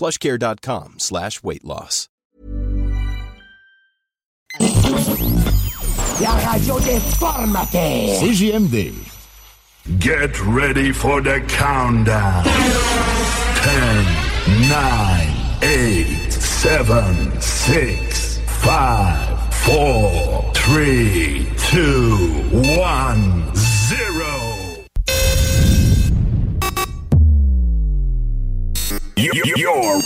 plushcare.com slash weight loss. La radio déformatée. CJMD. Get ready for the countdown. 10, 9, 8, 7, 6, 5, 4, 3, 2, 1, 0. You're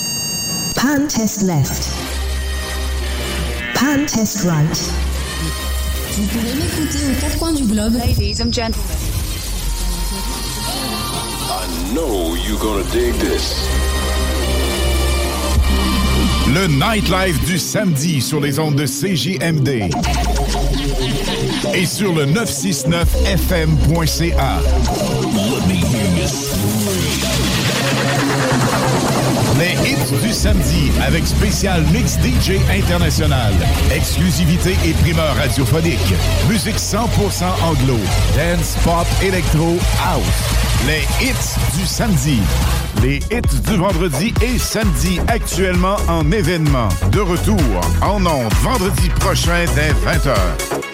Pan test left. Pan test right. Vous pouvez m'écouter aux quatre coins du globe. Ladies and gentlemen. I know you're gonna dig this. Le nightlife du samedi sur les ondes de CJMD. Et sur le 969fm.ca. Les hits du samedi avec spécial mix DJ international. Exclusivité et primeur radiophonique. Musique 100% anglo. Dance, pop, électro, house. Les hits du samedi. Les hits du vendredi et samedi actuellement en événement. De retour en ondes vendredi prochain dès 20h.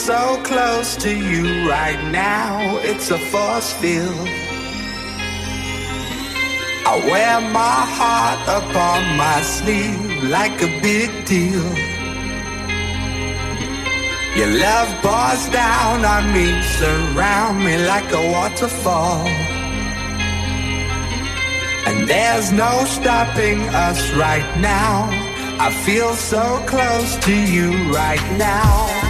so close to you right now, it's a force field. I wear my heart upon my sleeve like a big deal. Your love pours down on me, surround me like a waterfall. And there's no stopping us right now. I feel so close to you right now.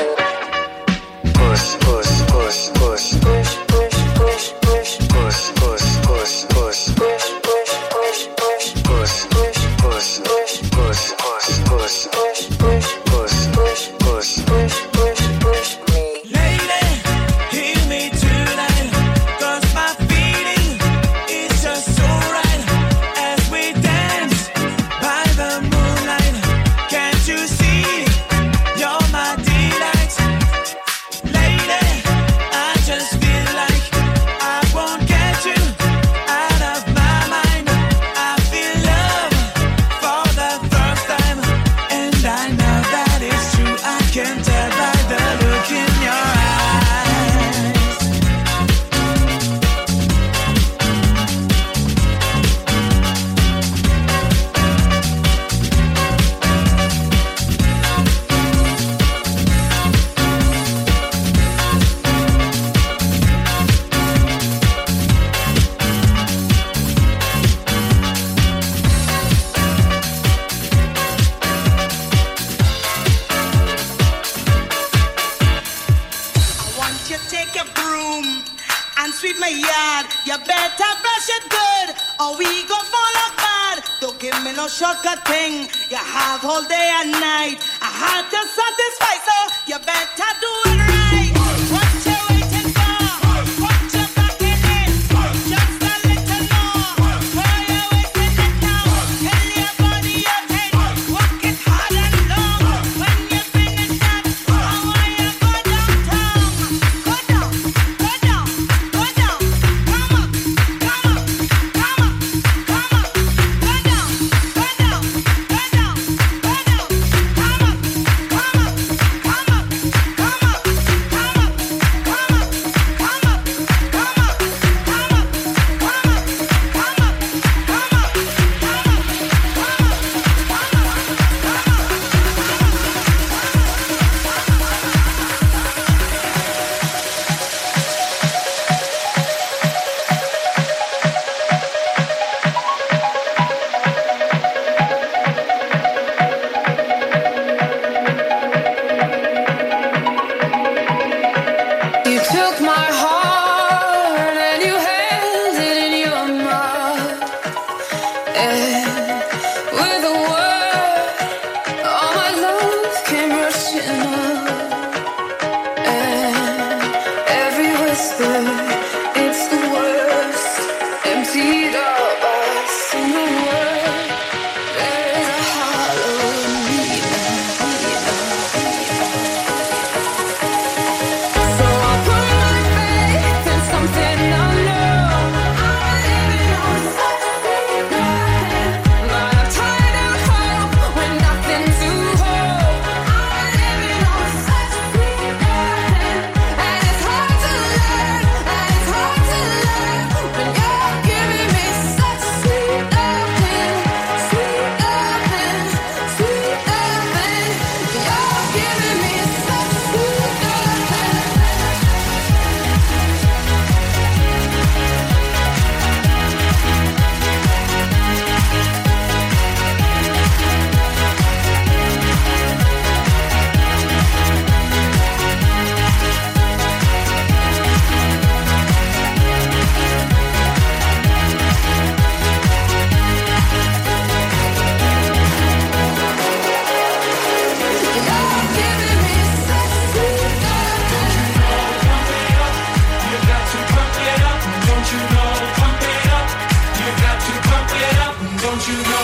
you know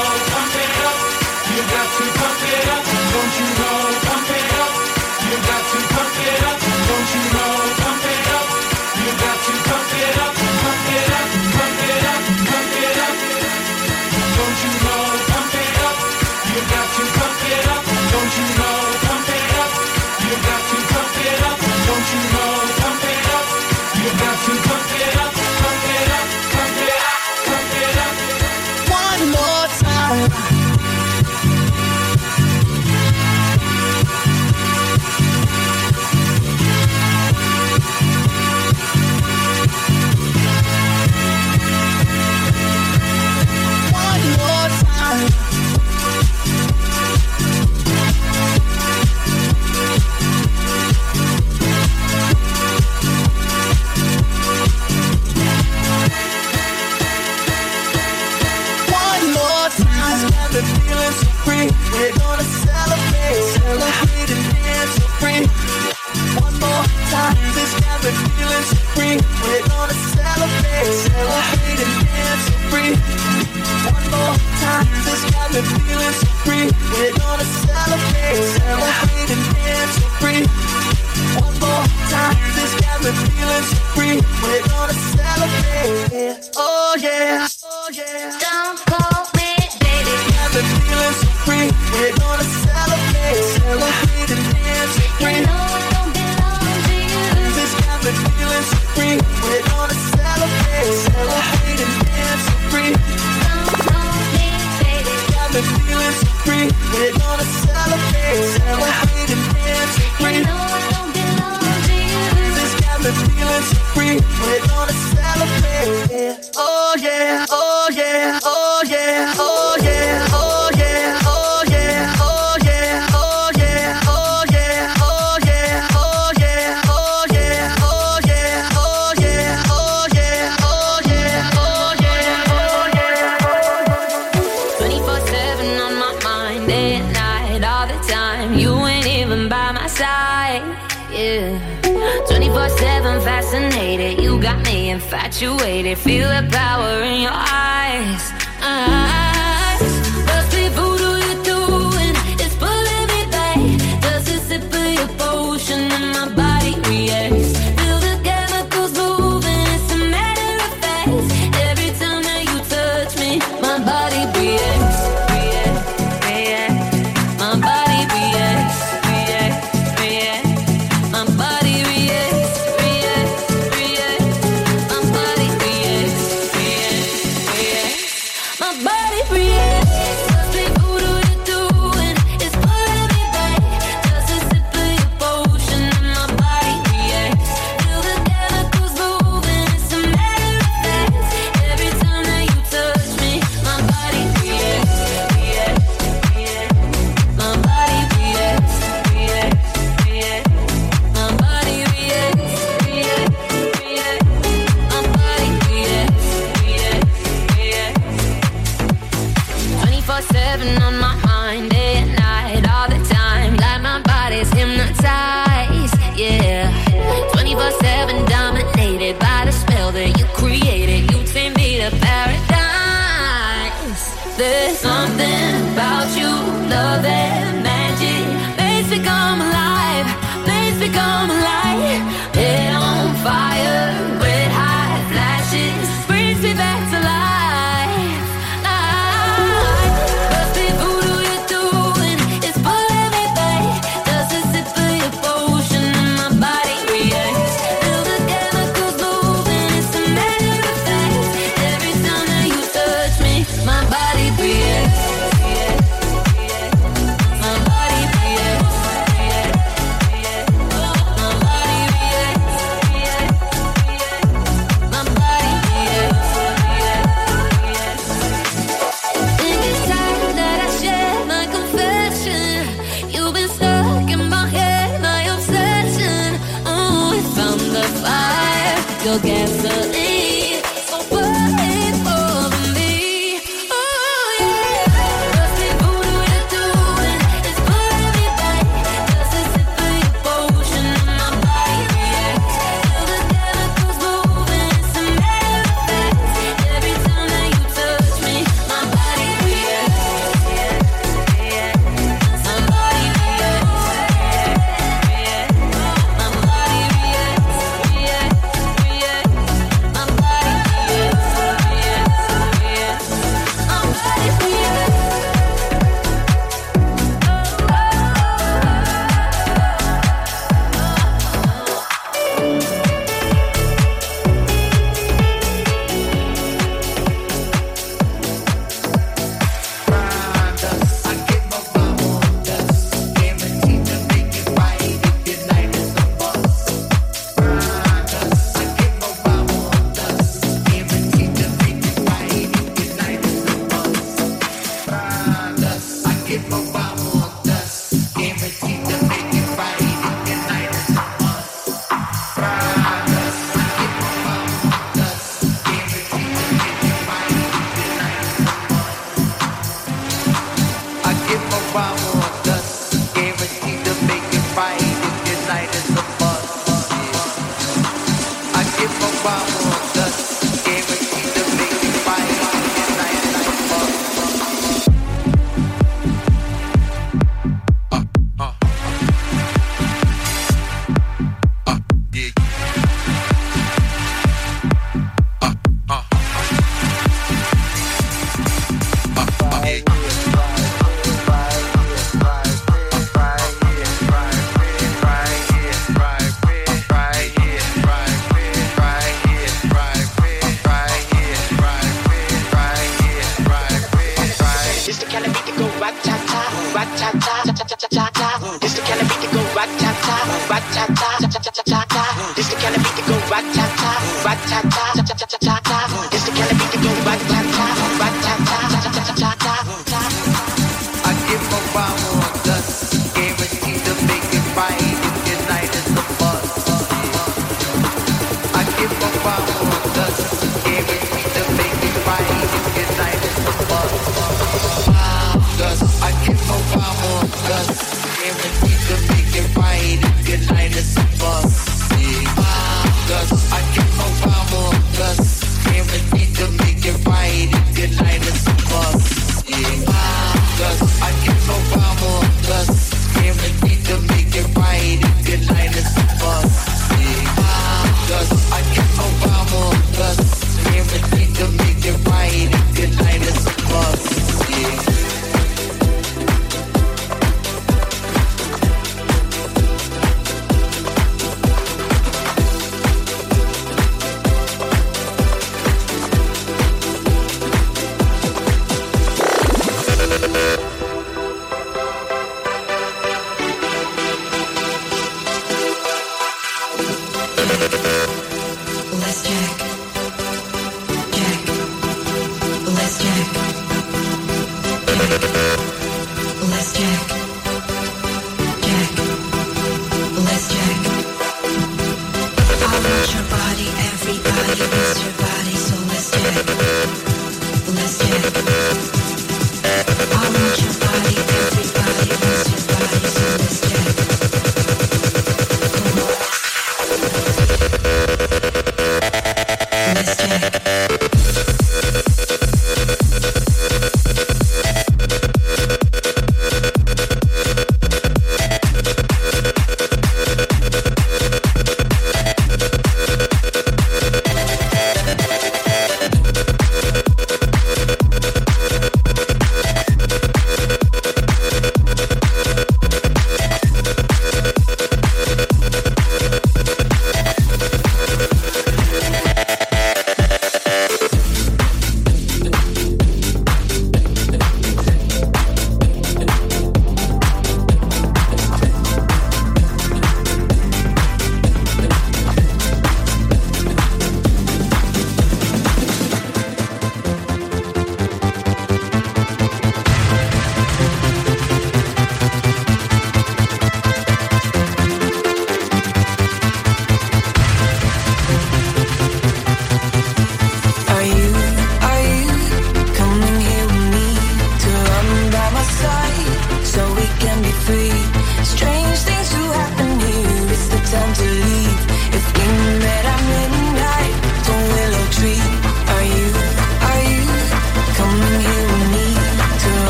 something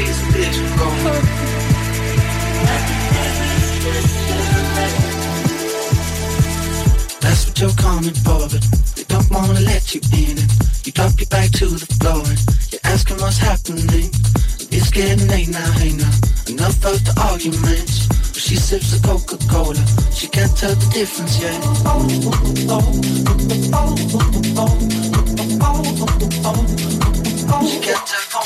A. That's what you're coming for, but they don't wanna let you in. it. you drop your back to the floor and you're asking what's happening. It's getting late now, hey now. Enough of the arguments. She sips a Coca-Cola. She can't tell the difference yet. She can't tell the difference yet. She can't tell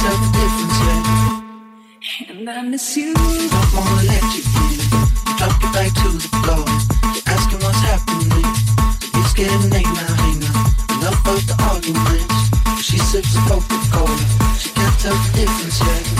Enough of difference yet. And I miss you. Don't wanna let you in. Drop you back to the floor. You're asking what's happening. It's getting late now, hey now. Enough of the arguments. She sips a Coca-Cola. She can't tell the difference yet.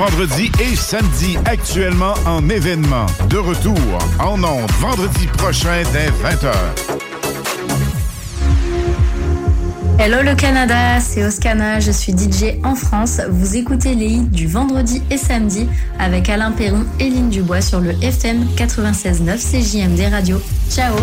vendredi et samedi, actuellement en événement. De retour en ondes vendredi prochain dès 20h. Hello le Canada, c'est Oscana, je suis DJ en France. Vous écoutez les hits du vendredi et samedi avec Alain Perron et Lynne Dubois sur le FM 96.9 CJMD Radio. Ciao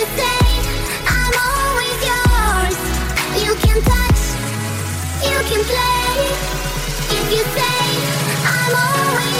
you play. If you say I'm always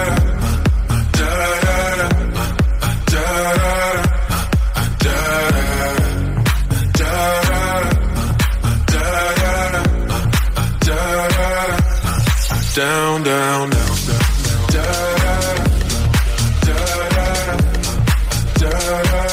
uh, down, down, down, down. Da da da, da da da, da da.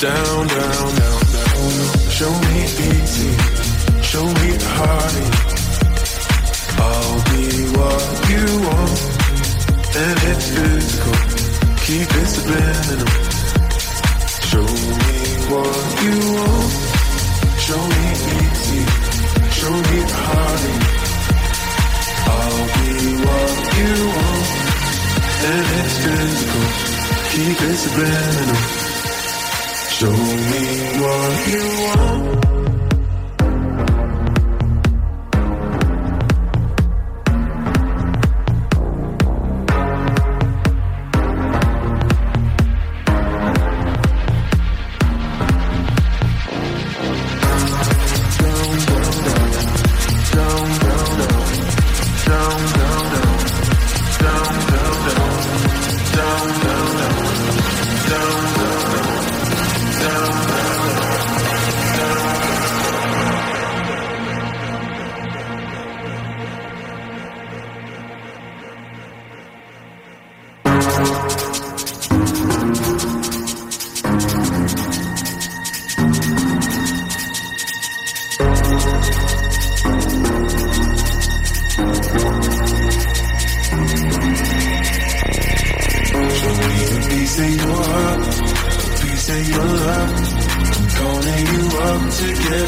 Down, down, down, down. Show me easy. Show me heartache. I'll be what you want. And it's physical. Keep it subliminal. What you want. Show me easy. Show me the. I'll be what you want. And it's physical. Keep it subliminal. Show me what you want.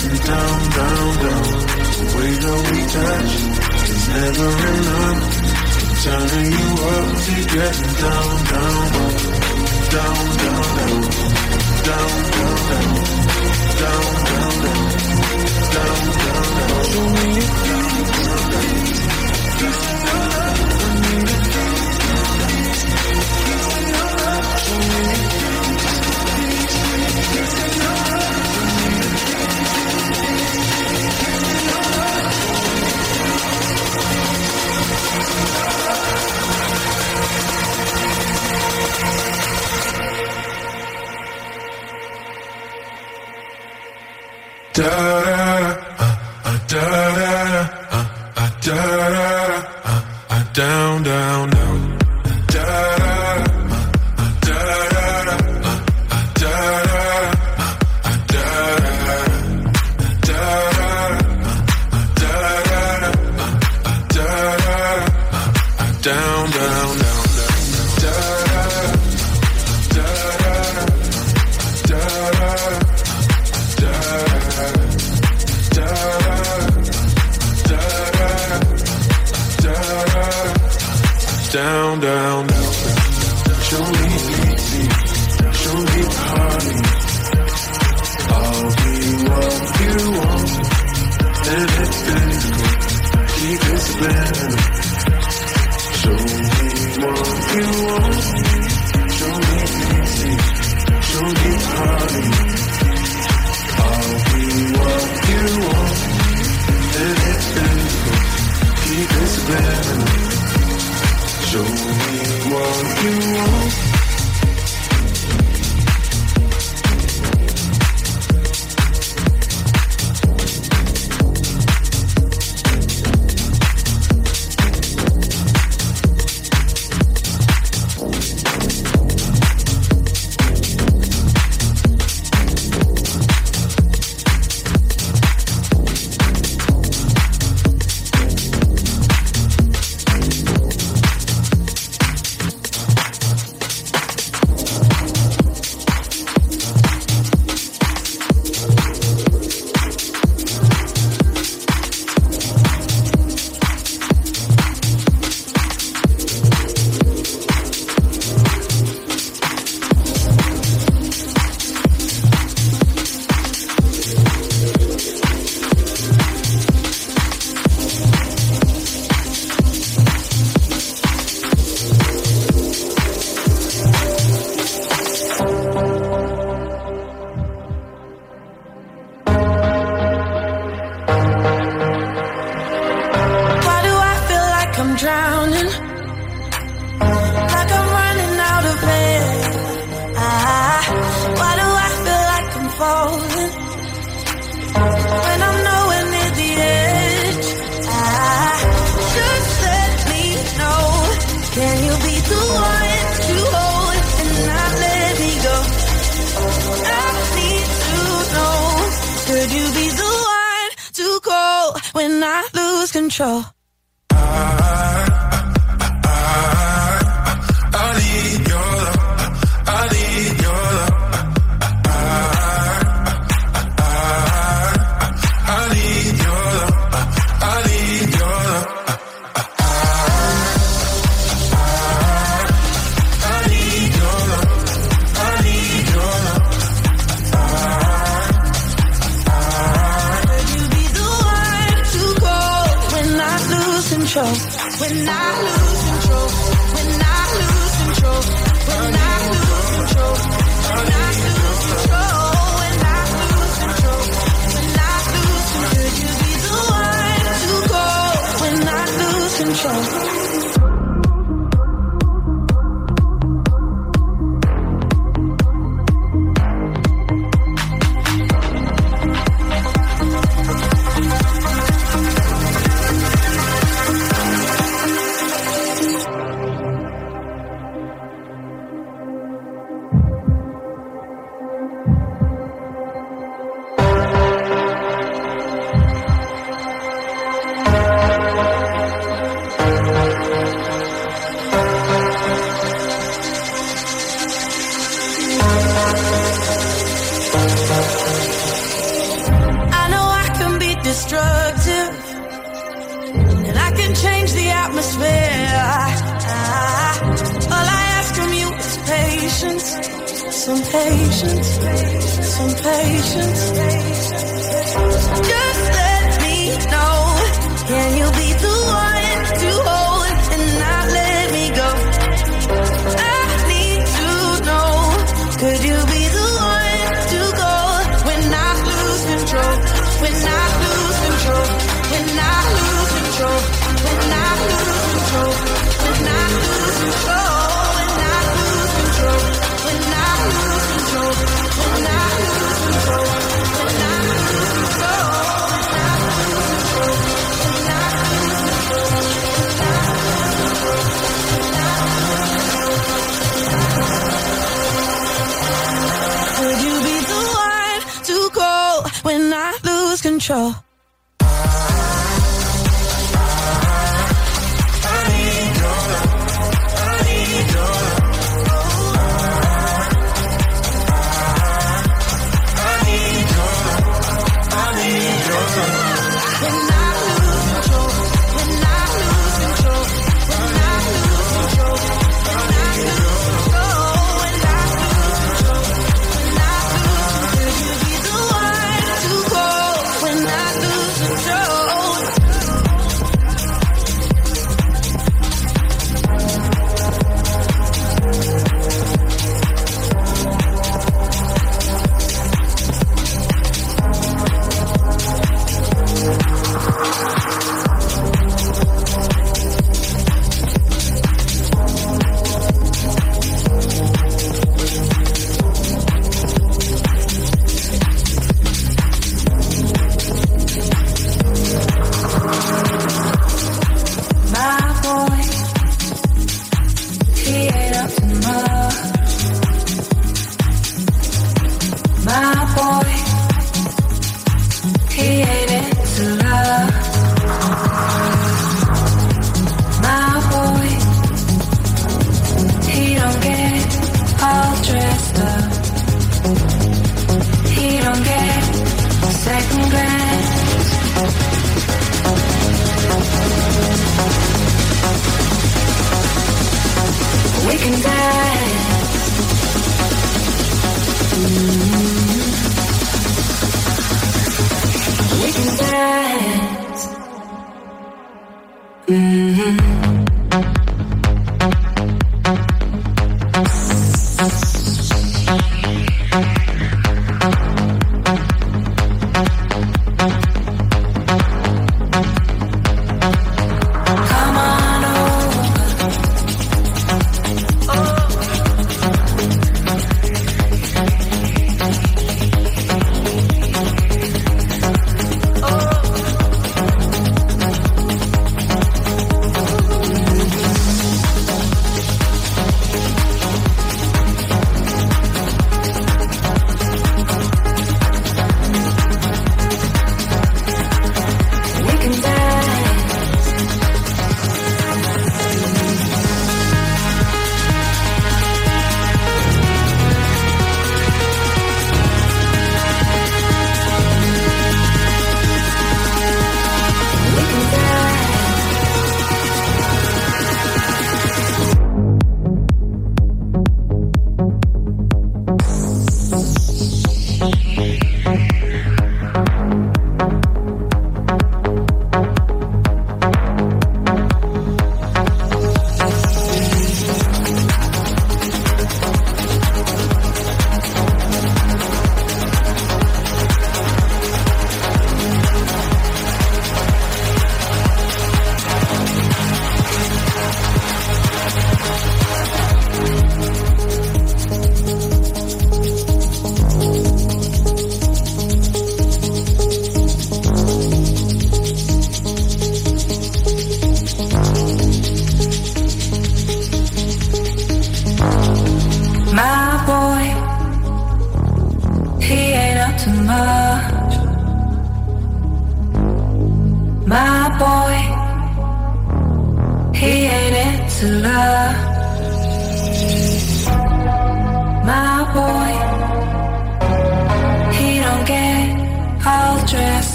To getting down, down, down. The way that we touch is never enough. I'm turning you up to getting down, down, down, down, down, down, down, down, down, down, down, down, down, down. Show me a piece of your love. I need a Da Turn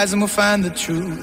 lies and we'll find the truth.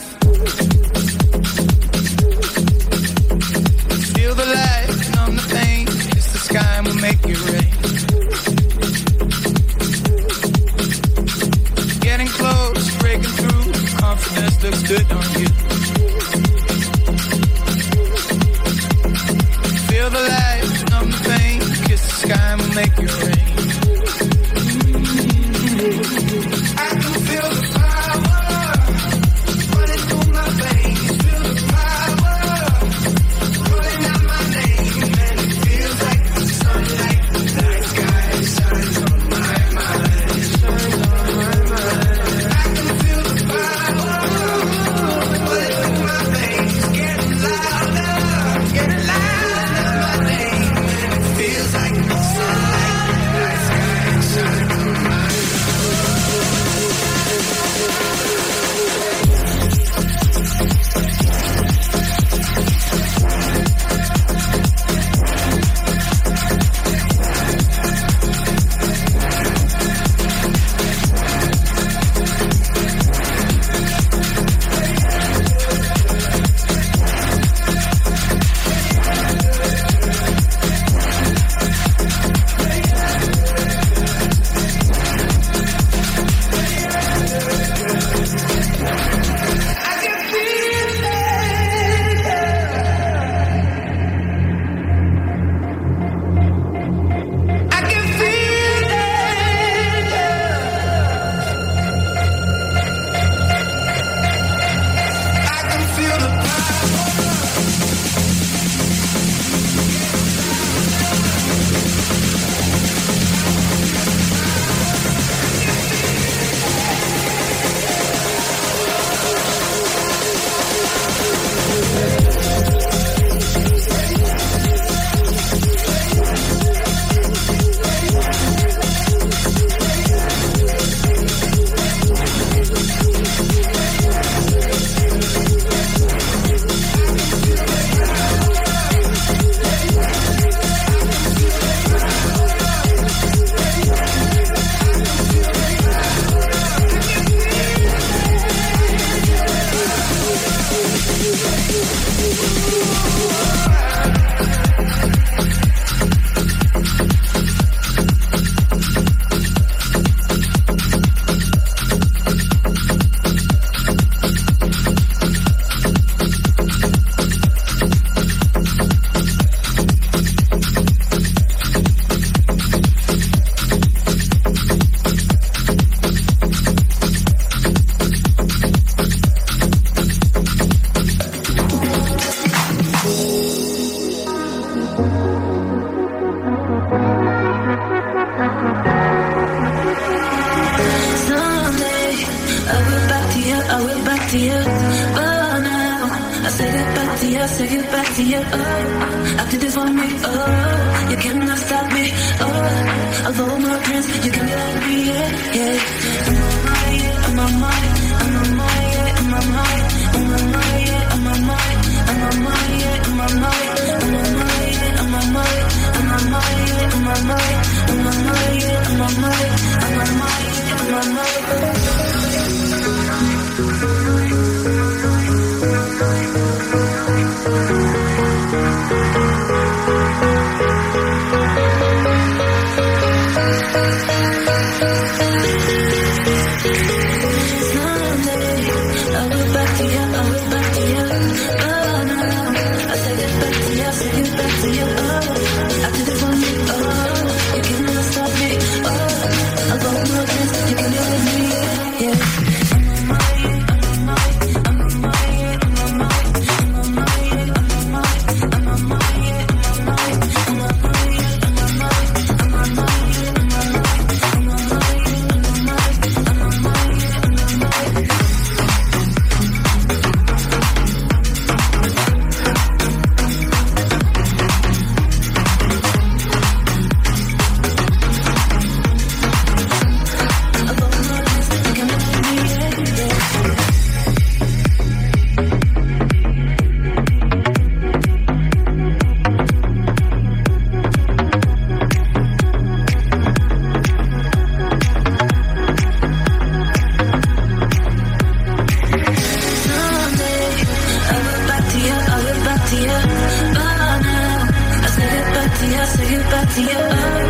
to get by.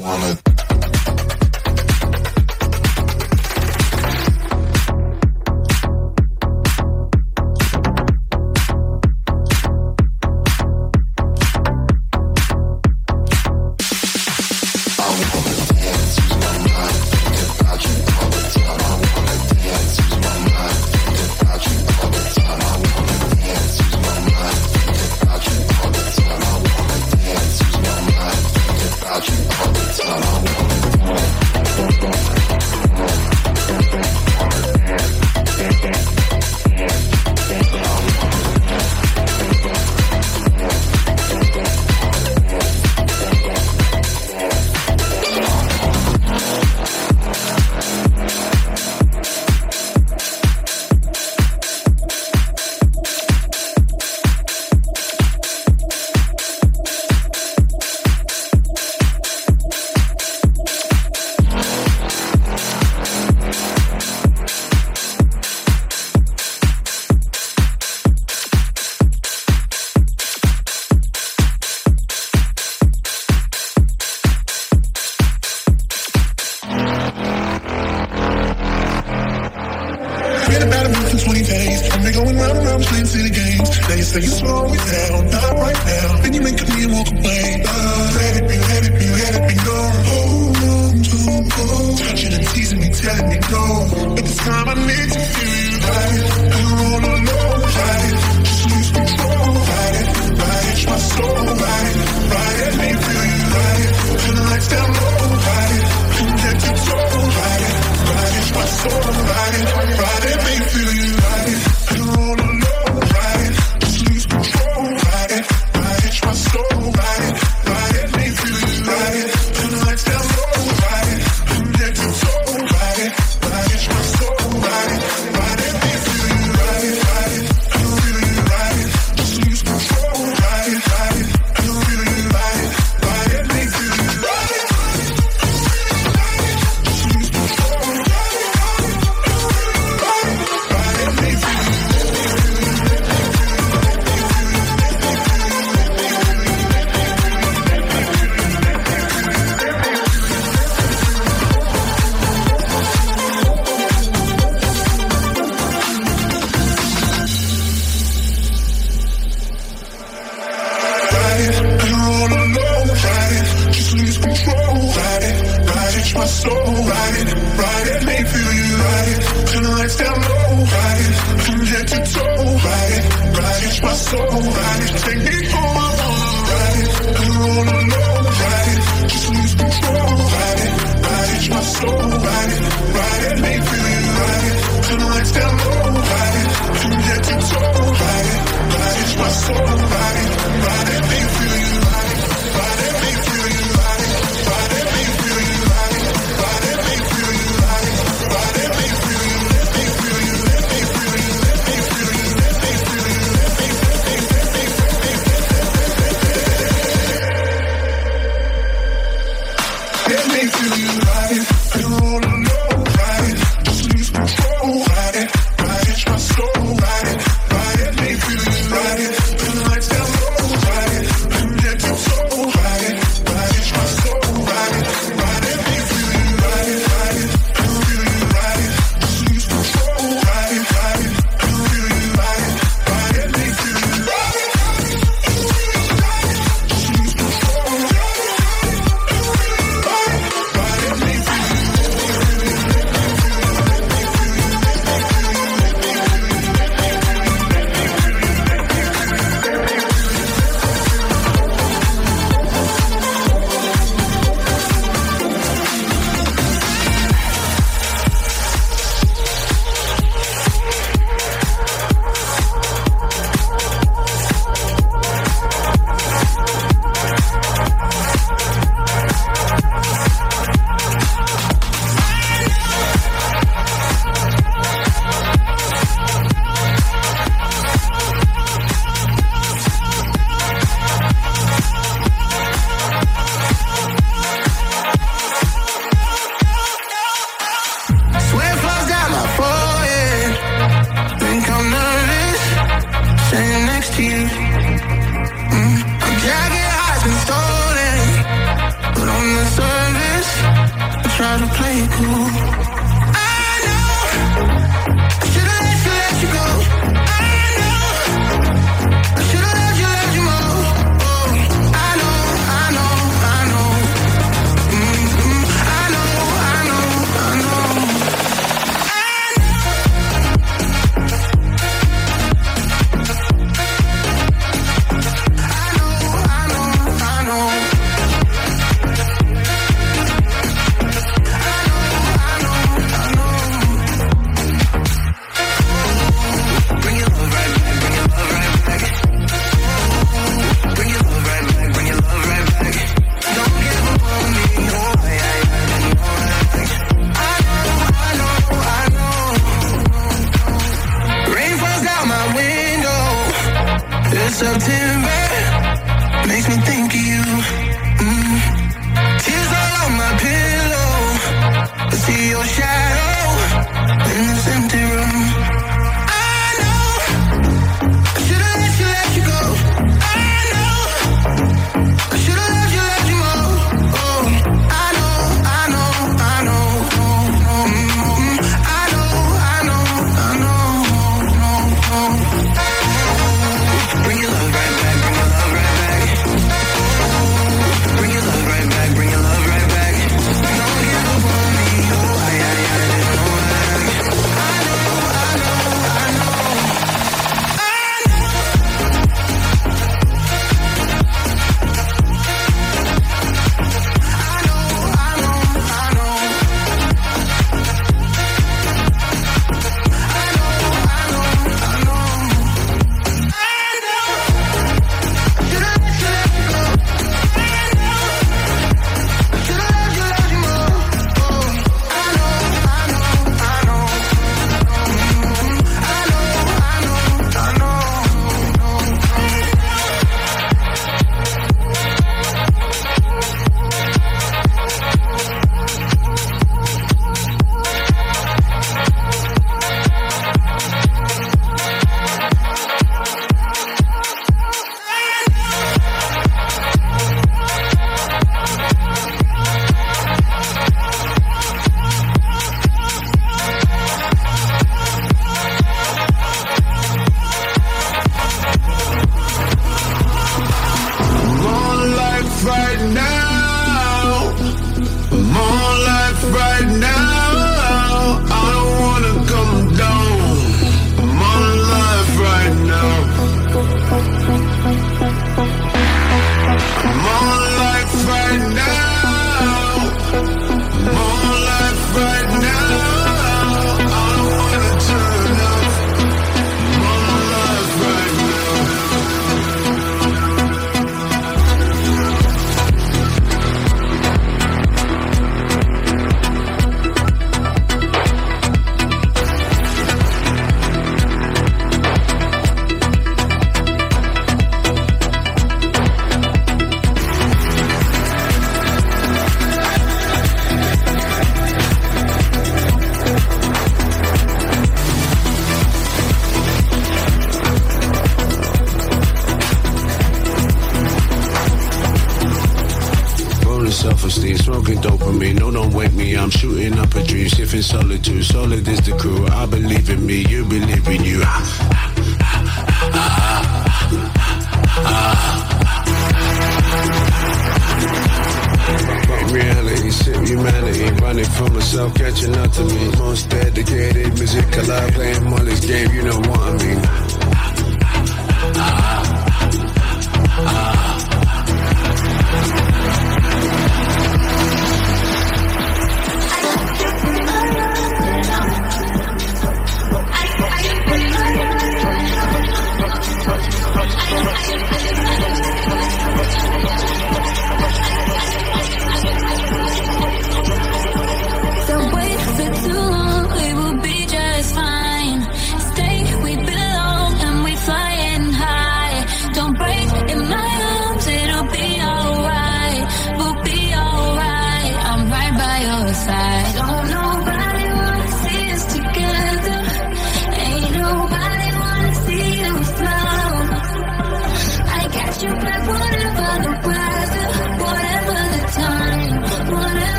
Wanna. slow, ride it, ride it, make feel you ride it. Turn the lights down low, ride it, from head to toe, ride it, ride it, my soul, ride it. Take me home, I wanna ride it, I don't wanna know, ride it, just lose control, ride it, ride it, my soul, ride it, ride it, make feel you ride it. Turn the lights down low, ride it, from head to toe, ride it, ride it, my soul.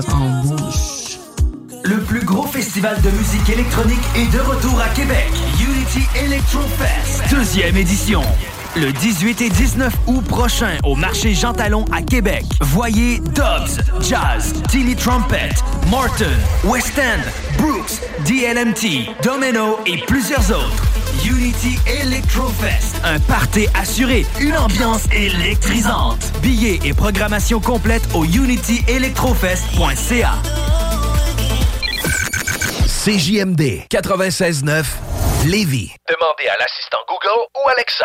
Tire en bouche. Le plus gros festival de musique électronique est de retour à Québec. Unity Electro Fest, deuxième édition. Le 18 et 19 août prochain au marché Jean Talon à Québec. Voyez Dobbs, Jazz, Tilly Trumpet, Martin, West End, Brooks, DLMT, Domino et plusieurs autres. Unity Electro Fest, un party assuré, une ambiance électrisante. Billets et programmation complète au unityelectrofest.ca. CJMD 96.9 Lévis. Demandez à l'assistant Google ou Alexa.